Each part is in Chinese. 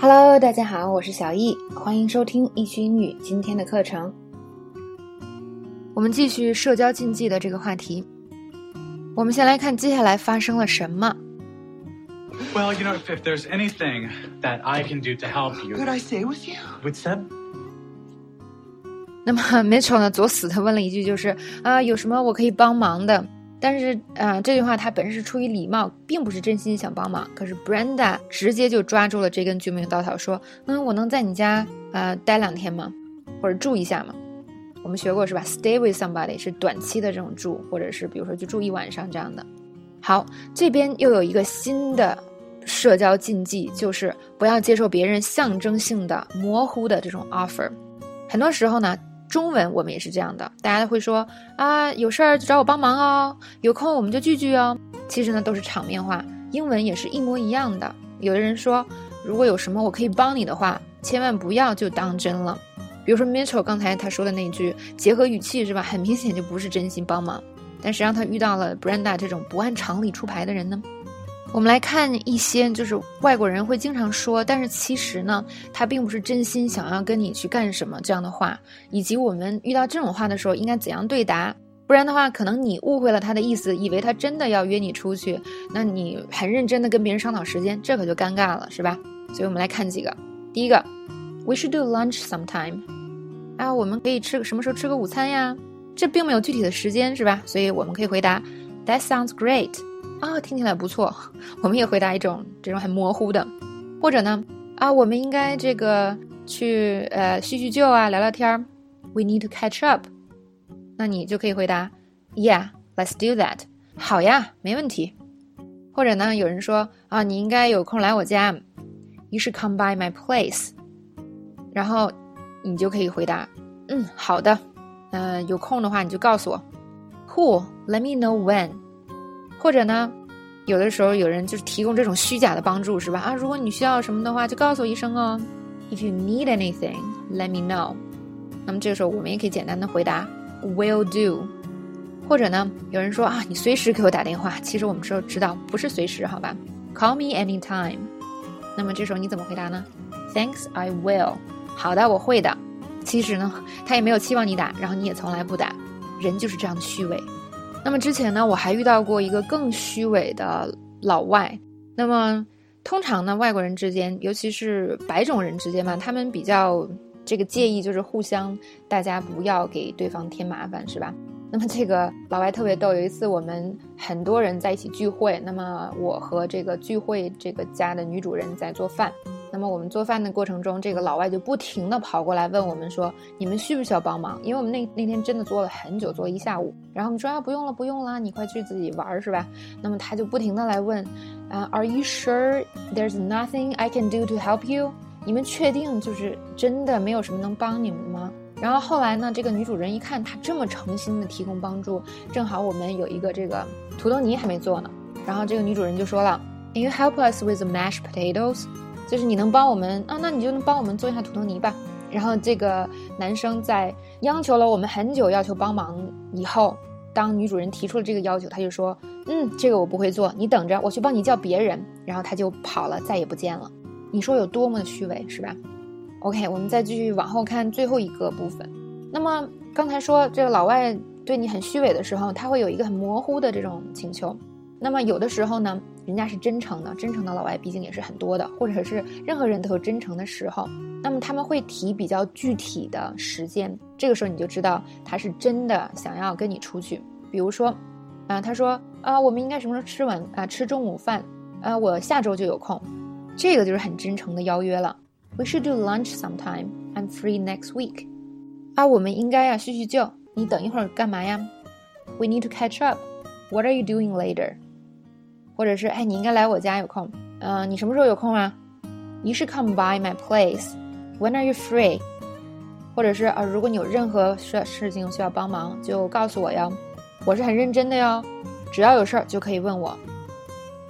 Hello，大家好，我是小易，欢迎收听易趣英语今天的课程。我们继续社交禁忌的这个话题。我们先来看接下来发生了什么。Well, you know, if, if there's anything that I can do to help you, Could I stay with you? with Seb, 那么 Mitchell 呢，作死的问了一句，就是啊，有什么我可以帮忙的？但是啊，这句话他本身是出于礼貌，并不是真心想帮忙。可是 Brenda 直接就抓住了这根救命稻草，说：“嗯，我能在你家呃待两天吗？或者住一下吗？”我们学过是吧？Stay with somebody 是短期的这种住，或者是比如说就住一晚上这样的。好，这边又有一个新的社交禁忌，就是不要接受别人象征性的、模糊的这种 offer。很多时候呢，中文我们也是这样的，大家会说啊，有事儿就找我帮忙哦，有空我们就聚聚哦。其实呢，都是场面话。英文也是一模一样的。有的人说，如果有什么我可以帮你的话，千万不要就当真了。比如说 Mitchell 刚才他说的那句，结合语气是吧？很明显就不是真心帮忙。但谁让他遇到了 Brenda 这种不按常理出牌的人呢。我们来看一些就是外国人会经常说，但是其实呢，他并不是真心想要跟你去干什么这样的话，以及我们遇到这种话的时候应该怎样对答。不然的话，可能你误会了他的意思，以为他真的要约你出去，那你很认真的跟别人商讨时间，这可就尴尬了，是吧？所以我们来看几个。第一个，We should do lunch sometime。啊，我们可以吃什么时候吃个午餐呀？这并没有具体的时间，是吧？所以我们可以回答 That sounds great。啊，听起来不错。我们也回答一种这种很模糊的，或者呢，啊，我们应该这个去呃叙叙旧啊，聊聊天儿。We need to catch up。那你就可以回答 Yeah，let's do that。好呀，没问题。或者呢，有人说啊，你应该有空来我家。You should come by my place。然后你就可以回答嗯，好的。呃，有空的话你就告诉我。Cool，let me know when。或者呢，有的时候有人就是提供这种虚假的帮助，是吧？啊，如果你需要什么的话，就告诉我一声哦。If you need anything, let me know。那么这个时候我们也可以简单的回答 Will do。或者呢，有人说啊，你随时给我打电话，其实我们知知道不是随时，好吧？Call me anytime。那么这时候你怎么回答呢？Thanks, I will。好的，我会的。其实呢，他也没有期望你打，然后你也从来不打，人就是这样的虚伪。那么之前呢，我还遇到过一个更虚伪的老外。那么通常呢，外国人之间，尤其是白种人之间嘛，他们比较这个介意就是互相，大家不要给对方添麻烦，是吧？那么这个老外特别逗，有一次我们很多人在一起聚会，那么我和这个聚会这个家的女主人在做饭。那么我们做饭的过程中，这个老外就不停的跑过来问我们说：“你们需不需要帮忙？”因为我们那那天真的做了很久，做了一下午。然后我们说：“啊，不用了，不用了，你快去自己玩儿是吧？”那么他就不停的来问：“啊、，Are you sure there's nothing I can do to help you？你们确定就是真的没有什么能帮你们吗？”然后后来呢，这个女主人一看他这么诚心的提供帮助，正好我们有一个这个土豆泥还没做呢。然后这个女主人就说了：“Can you help us with the mashed potatoes？” 就是你能帮我们啊，那你就能帮我们做一下土豆泥吧。然后这个男生在央求了我们很久，要求帮忙以后，当女主人提出了这个要求，他就说：“嗯，这个我不会做，你等着，我去帮你叫别人。”然后他就跑了，再也不见了。你说有多么的虚伪，是吧？OK，我们再继续往后看最后一个部分。那么刚才说这个老外对你很虚伪的时候，他会有一个很模糊的这种请求。那么有的时候呢，人家是真诚的，真诚的老外毕竟也是很多的，或者是任何人都有真诚的时候。那么他们会提比较具体的时间，这个时候你就知道他是真的想要跟你出去。比如说，啊，他说啊，我们应该什么时候吃完啊吃中午饭？啊，我下周就有空，这个就是很真诚的邀约了。We should do lunch sometime. I'm free next week. 啊，我们应该呀叙叙旧。你等一会儿干嘛呀？We need to catch up. What are you doing later? 或者是哎，你应该来我家有空。嗯、你什么时候有空啊？You should come by my place. When are you free? 或者是啊，如果你有任何事事情需要帮忙，就告诉我哟。我是很认真的哟，只要有事儿就可以问我。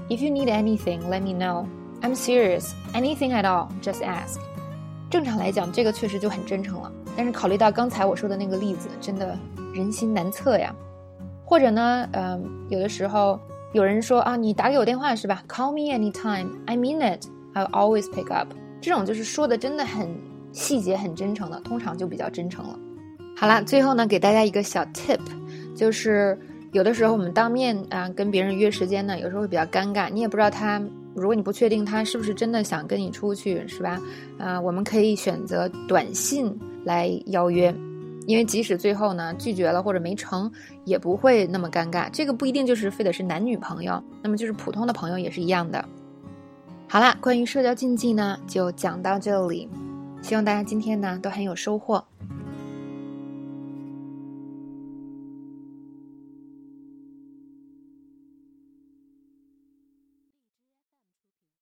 If you need anything, let me know. I'm serious. Anything at all, just ask. 正常来讲，这个确实就很真诚了。但是考虑到刚才我说的那个例子，真的人心难测呀。或者呢，嗯、有的时候有人说啊，你打给我电话是吧？Call me anytime. I mean it. I'll always pick up. 这种就是说的真的很细节、很真诚的，通常就比较真诚了。好啦，最后呢，给大家一个小 tip，就是有的时候我们当面啊跟别人约时间呢，有时候会比较尴尬，你也不知道他，如果你不确定他是不是真的想跟你出去，是吧？啊，我们可以选择短信来邀约。因为即使最后呢拒绝了或者没成，也不会那么尴尬。这个不一定就是非得是男女朋友，那么就是普通的朋友也是一样的。好啦，关于社交禁忌呢就讲到这里，希望大家今天呢都很有收获。